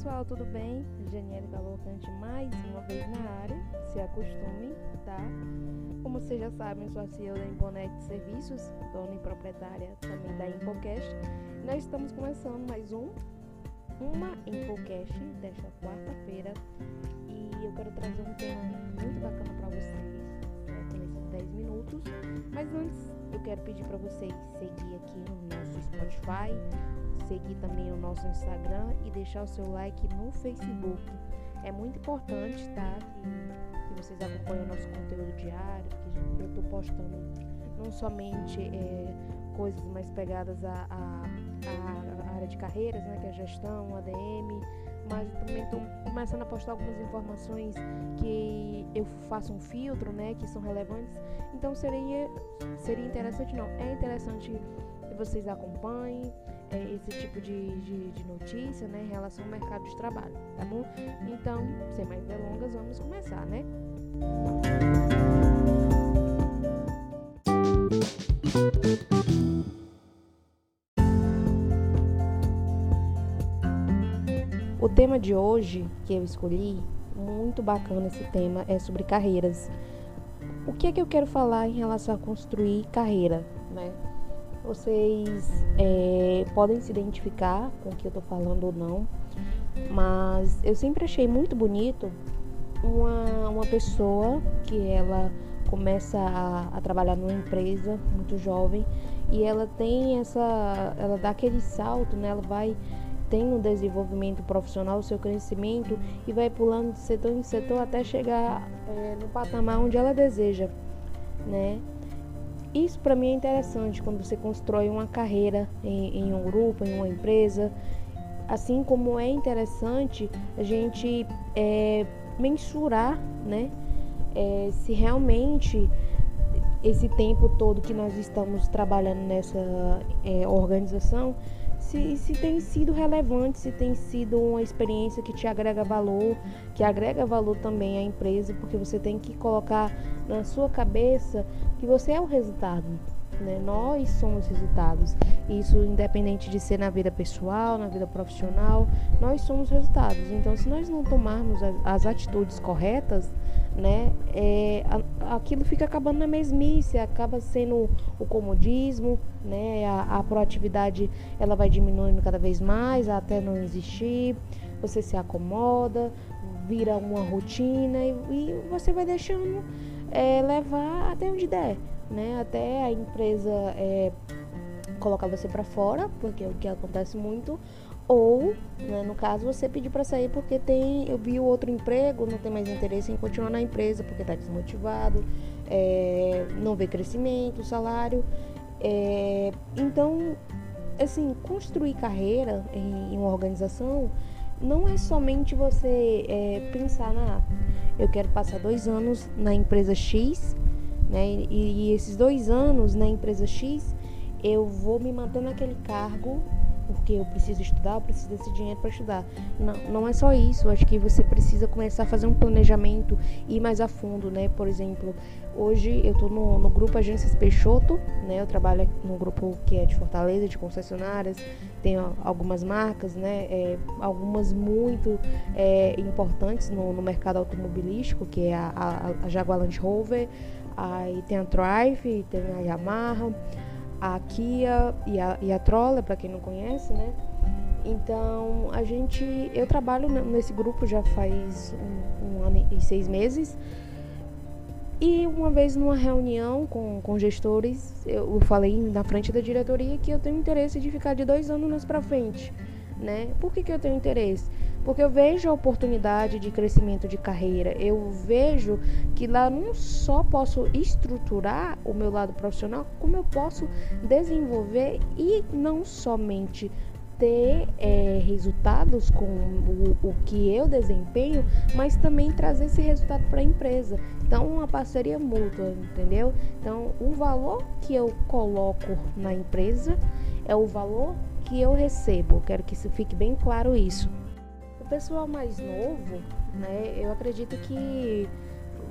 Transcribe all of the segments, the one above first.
pessoal, tudo bem? Janiele Cavalcante mais uma vez na área, se acostumem, tá? Como vocês já sabem, sou a CEO da Imponect Serviços, dona e proprietária também da Infocast. Nós estamos começando mais um, uma Infocast desta quarta-feira e eu quero trazer um tema muito bacana para vocês, certo? Nesses 10 minutos. Mas antes, eu quero pedir para vocês seguir aqui no nosso Spotify, seguir também o nosso Instagram e deixar o seu like no Facebook. É muito importante, tá? Que, que vocês acompanhem o nosso conteúdo diário, que eu estou postando não somente é, coisas mais pegadas à, à, área de carreiras, né? Que é gestão, ADM, mas também estou começando a postar algumas informações que eu faço um filtro, né? Que são relevantes. Então seria, seria interessante, não, é interessante que vocês acompanhem é, esse tipo de, de, de, notícia né, em relação ao mercado de trabalho, tá bom? Então, sem mais delongas, vamos começar, né? O tema de hoje que eu escolhi, muito bacana esse tema, é sobre carreiras. O que é que eu quero falar em relação a construir carreira, né? Vocês é, podem se identificar com o que eu tô falando ou não, mas eu sempre achei muito bonito uma, uma pessoa que ela começa a, a trabalhar numa empresa muito jovem e ela tem essa, ela dá aquele salto, né? Ela vai tem um desenvolvimento profissional, o seu crescimento e vai pulando de setor em setor até chegar é, no patamar onde ela deseja, né? Isso para mim é interessante quando você constrói uma carreira em, em, um grupo, em uma empresa. Assim como é interessante a gente é, mensurar, né? É, se realmente esse tempo todo que nós estamos trabalhando nessa é, organização, se, se tem sido relevante, se tem sido uma experiência que te agrega valor, que agrega valor também à empresa, porque você tem que colocar na sua cabeça que você é o resultado. Né? Nós somos resultados. Isso independente de ser na vida pessoal, na vida profissional, nós somos resultados. Então, se nós não tomarmos as atitudes corretas, né, é, aquilo fica acabando na mesmice, acaba sendo o comodismo, né, a, a proatividade ela vai diminuindo cada vez mais até não existir, você se acomoda, vira uma rotina e, e você vai deixando é, levar até onde der, né, até a empresa é, colocar você para fora, porque é o que acontece muito, ou, né, no caso, você pedir para sair porque tem, eu vi o outro emprego, não tem mais interesse em continuar na empresa porque está desmotivado, é, não vê crescimento, salário. É, então, assim, construir carreira em, em, uma organização não é somente você é, pensar na, eu quero passar dois anos na empresa X, né, e, e esses dois anos na empresa X eu vou me manter naquele cargo porque eu preciso estudar, eu preciso desse dinheiro para estudar. Não, não é só isso, acho que você precisa começar a fazer um planejamento e ir mais a fundo, né? Por exemplo, hoje eu estou no, no, grupo Agências Peixoto, né? Eu trabalho no grupo que é de Fortaleza, de concessionárias, tenho algumas marcas, né? É, algumas muito é, importantes no, no, mercado automobilístico, que é a, a, a Jaguar Land Rover, aí tem a Drive, tem a Yamaha, a Kia e a, e a Troller, para quem não conhece, né? Então, a gente, eu trabalho nesse grupo já faz um, um, ano e seis meses. E uma vez numa reunião com, com gestores, eu falei na frente da diretoria que eu tenho interesse de ficar de dois anos para frente, né? Por que, que eu tenho interesse? Porque eu vejo a oportunidade de crescimento de carreira, eu vejo que lá não só posso estruturar o meu lado profissional, como eu posso desenvolver e não somente ter é, resultados com o, o, que eu desempenho, mas também trazer esse resultado para a empresa. Então, uma parceria mútua, entendeu? Então, o valor que eu coloco na empresa é o valor que eu recebo. Quero que fique bem claro isso pessoal mais novo, né, eu acredito que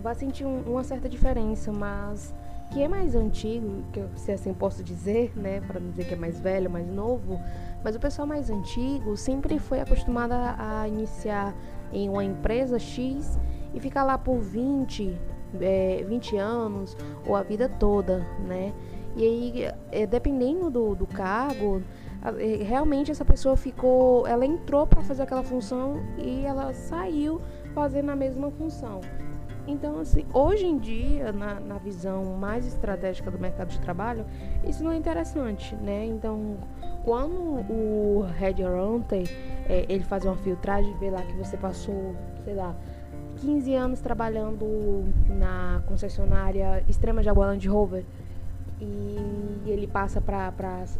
vai sentir um, uma certa diferença, mas que é mais antigo, que eu, se assim posso dizer, né, para não dizer que é mais velho, mais novo, mas o pessoal mais antigo sempre foi acostumado a iniciar em uma empresa X e ficar lá por 20, é, 20 anos ou a vida toda, né? E aí, é, dependendo do, do cargo, é, realmente essa pessoa ficou, ela entrou para fazer aquela função e ela saiu fazendo a mesma função. Então, assim, hoje em dia, na, na visão mais estratégica do mercado de trabalho, isso não é interessante, né? Então, quando o Headhunter, é, ele faz uma filtragem, vê lá que você passou, sei lá, 15 anos trabalhando na concessionária Extrema Jaguar Land Rover, e ele passa para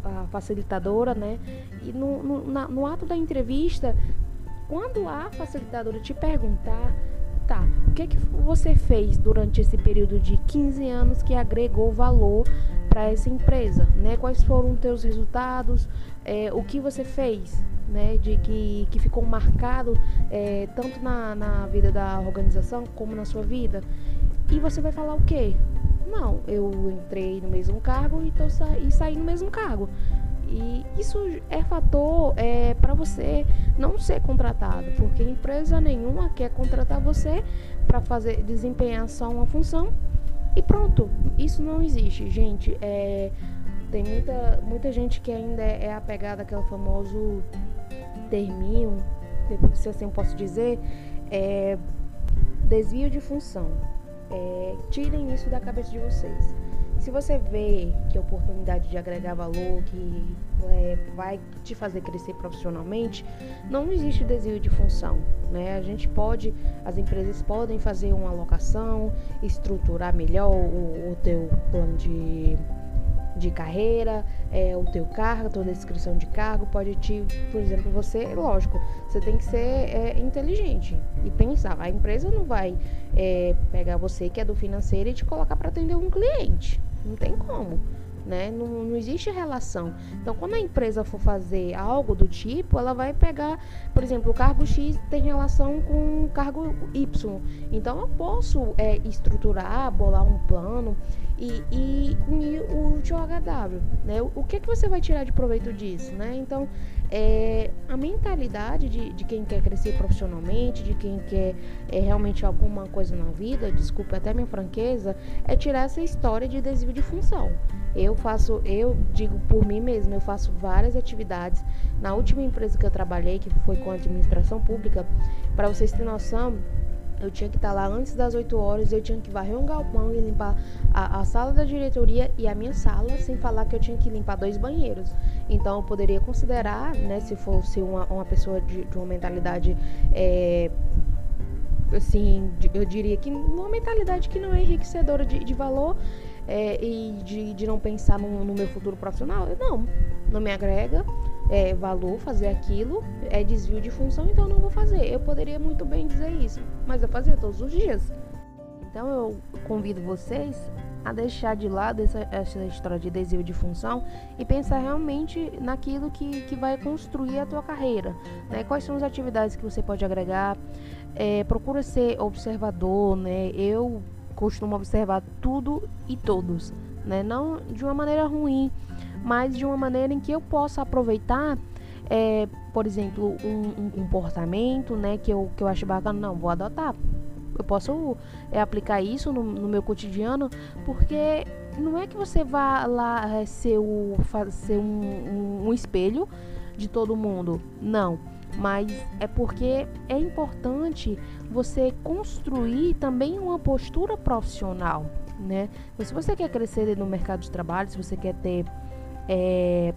a facilitadora, né? E no, no, na, no ato da entrevista, quando a facilitadora te perguntar, tá, o que, que você fez durante esse período de 15 anos que agregou valor para essa empresa, né? Quais foram os teus resultados, é, o que você fez, né? De que, que ficou marcado é, tanto na, na vida da organização como na sua vida. E você vai falar o quê? Não, eu entrei no mesmo cargo e, tô e saí no mesmo cargo. E isso é fator é, para você não ser contratado, porque empresa nenhuma quer contratar você para fazer desempenhar só uma função e pronto. Isso não existe, gente. É, tem muita, muita gente que ainda é apegada àquele famoso terminho, se assim posso dizer, é, desvio de função. É, tirem isso da cabeça de vocês. Se você vê que a oportunidade de agregar valor, que é, vai te fazer crescer profissionalmente, não existe desvio de função. Né? A gente pode, as empresas podem fazer uma alocação, estruturar melhor o, o teu plano de de carreira, é, o teu cargo, a tua descrição de cargo pode te, por exemplo, você, lógico, você tem que ser é, inteligente e pensar. A empresa não vai é, pegar você que é do financeiro e te colocar para atender um cliente. Não tem como né? Não, não existe relação. Então, quando a empresa for fazer algo do tipo, ela vai pegar, por exemplo, o cargo X tem relação com o cargo Y. Então, eu posso é, estruturar, bolar um plano e, e unir o GHW, né? O, o que, que você vai tirar de proveito disso, né? Então, é, a mentalidade de, de quem quer crescer profissionalmente, de quem quer é, realmente alguma coisa na vida, desculpe até minha franqueza, é tirar essa história de desvio de função. Eu faço, eu digo por mim mesma, eu faço várias atividades. Na última empresa que eu trabalhei, que foi com administração pública, para vocês terem noção, eu tinha que estar lá antes das 8 horas, eu tinha que varrer um galpão e limpar a, a, sala da diretoria e a minha sala, sem falar que eu tinha que limpar dois banheiros. Então eu poderia considerar, né, se fosse uma, uma pessoa de, de uma mentalidade é, assim, eu diria que uma mentalidade que não é enriquecedora de, de valor, é, e de, de não pensar no, no, meu futuro profissional, não, não me agrega é, valor fazer aquilo, é desvio de função, então não vou fazer. Eu poderia muito bem dizer isso, mas eu fazia todos os dias. Então eu convido vocês a deixar de lado essa, essa história de desvio de função e pensar realmente naquilo que, que vai construir a tua carreira. Né? Quais são as atividades que você pode agregar? É, procura ser observador, né? Eu costumo observar tudo e todos, né? Não de uma maneira ruim, mas de uma maneira em que eu possa aproveitar, é, por exemplo, um, um, comportamento, né? Que eu, que eu acho bacana, não, vou adotar. Eu posso é, aplicar isso no, no meu cotidiano, porque não é que você vá lá é, ser, o, ser um, um, um espelho de todo mundo, não mas é porque é importante você construir também uma postura profissional, né? Então, se você quer crescer no mercado de trabalho, se você quer ter é,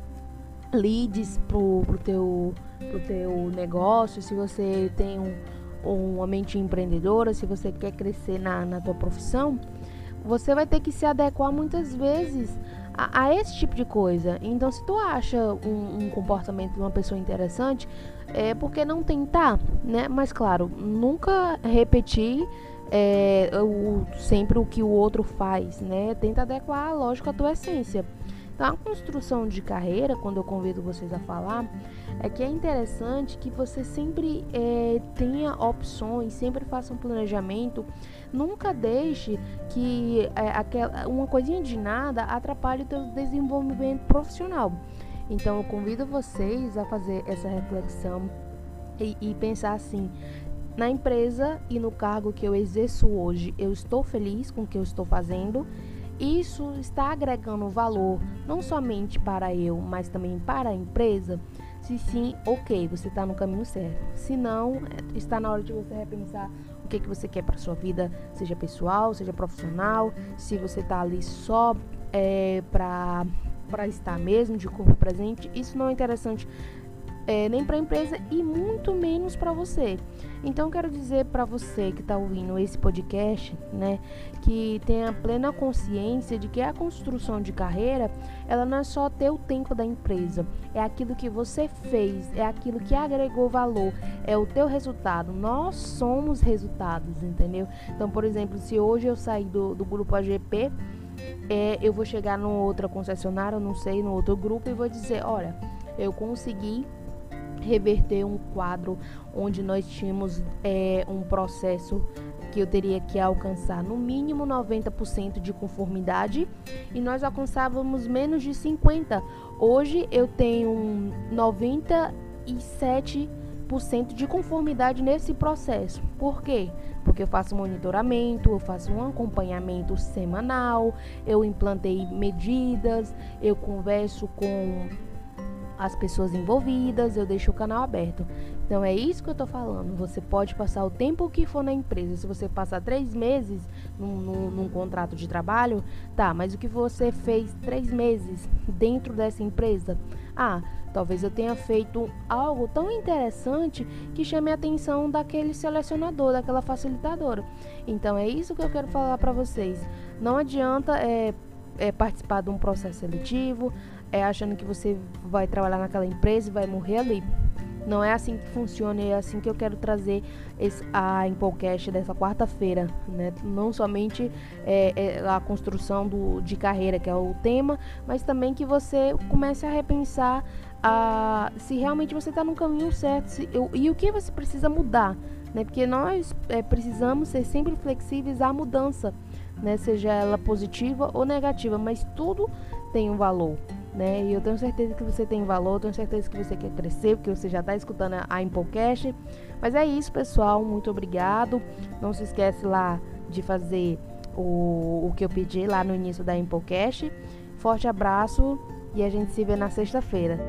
leads pro, pro, teu, pro teu negócio, se você tem um, uma mente empreendedora, se você quer crescer na, na tua profissão, você vai ter que se adequar muitas vezes a, a esse tipo de coisa. Então, se tu acha um, um comportamento de uma pessoa interessante, é porque não tentar, né? Mas claro, nunca repetir é, o, sempre o que o outro faz, né? Tenta adequar, lógico, a tua essência. Então, a construção de carreira, quando eu convido vocês a falar, é que é interessante que você sempre é, tenha opções, sempre faça um planejamento, nunca deixe que é, aquela, uma coisinha de nada atrapalhe o teu desenvolvimento profissional. Então, eu convido vocês a fazer essa reflexão e, e pensar assim: na empresa e no cargo que eu exerço hoje, eu estou feliz com o que eu estou fazendo. Isso está agregando valor não somente para eu, mas também para a empresa. Se sim, ok, você está no caminho certo. Se não, é, está na hora de você repensar o que, que você quer para sua vida, seja pessoal, seja profissional. Se você está ali só é, para para estar mesmo de corpo presente, isso não é interessante é, nem para a empresa e muito menos para você. Então quero dizer para você que está ouvindo esse podcast, né, que tenha plena consciência de que a construção de carreira, ela não é só ter o tempo da empresa, é aquilo que você fez, é aquilo que agregou valor, é o teu resultado. Nós somos resultados, entendeu? Então, por exemplo, se hoje eu sair do, do grupo AGP, é, eu vou chegar numa outra concessionária, não sei, no outro grupo e vou dizer, olha, eu consegui reverter um quadro onde nós tínhamos é, um processo que eu teria que alcançar no mínimo 90% de conformidade e nós alcançávamos menos de 50%. Hoje eu tenho 97% de conformidade nesse processo. Por quê? Porque eu faço monitoramento, eu faço um acompanhamento semanal, eu implantei medidas, eu converso com as pessoas envolvidas, eu deixo o canal aberto. Então é isso que eu tô falando. Você pode passar o tempo que for na empresa. Se você passar três meses num, num, num, contrato de trabalho, tá, mas o que você fez três meses dentro dessa empresa? Ah, talvez eu tenha feito algo tão interessante que chame a atenção daquele selecionador, daquela facilitadora. Então é isso que eu quero falar para vocês. Não adianta é, é, participar de um processo seletivo, é achando que você vai trabalhar naquela empresa e vai morrer ali. Não é assim que funciona, é assim que eu quero trazer esse, a Impolcast dessa quarta-feira. Né? Não somente é, é a construção do, de carreira, que é o tema, mas também que você comece a repensar a, se realmente você está no caminho certo se, eu, e o que você precisa mudar. Né? Porque nós é, precisamos ser sempre flexíveis à mudança, né? seja ela positiva ou negativa, mas tudo tem um valor né? E eu tenho certeza que você tem valor, tenho certeza que você quer crescer, porque você já está escutando a Impocast. Mas é isso, pessoal. Muito obrigado. Não se esquece lá de fazer o, o que eu pedi lá no início da Impocast. Forte abraço e a gente se vê na sexta-feira.